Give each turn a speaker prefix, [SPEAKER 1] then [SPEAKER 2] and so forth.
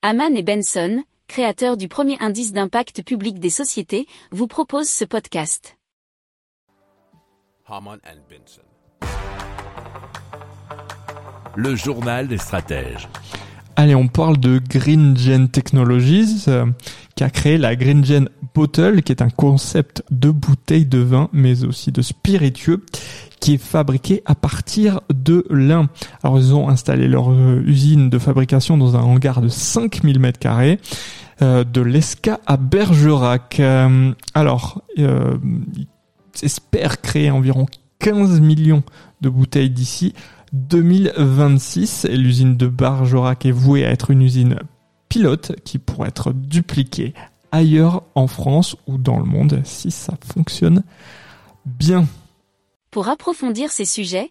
[SPEAKER 1] Haman et Benson, créateurs du premier indice d'impact public des sociétés, vous proposent ce podcast.
[SPEAKER 2] Haman and Benson.
[SPEAKER 3] Le journal des stratèges.
[SPEAKER 4] Allez, on parle de Green Gen Technologies, euh, qui a créé la Green Gen Bottle, qui est un concept de bouteille de vin, mais aussi de spiritueux, qui est fabriqué à partir de. Alors, ils ont installé leur euh, usine de fabrication dans un hangar de 5000 mètres carrés, euh, de l'Esca à Bergerac. Euh, alors, ils espèrent créer environ 15 millions de bouteilles d'ici 2026. Et l'usine de Bergerac est vouée à être une usine pilote qui pourrait être dupliquée ailleurs en France ou dans le monde si ça fonctionne bien.
[SPEAKER 1] Pour approfondir ces sujets,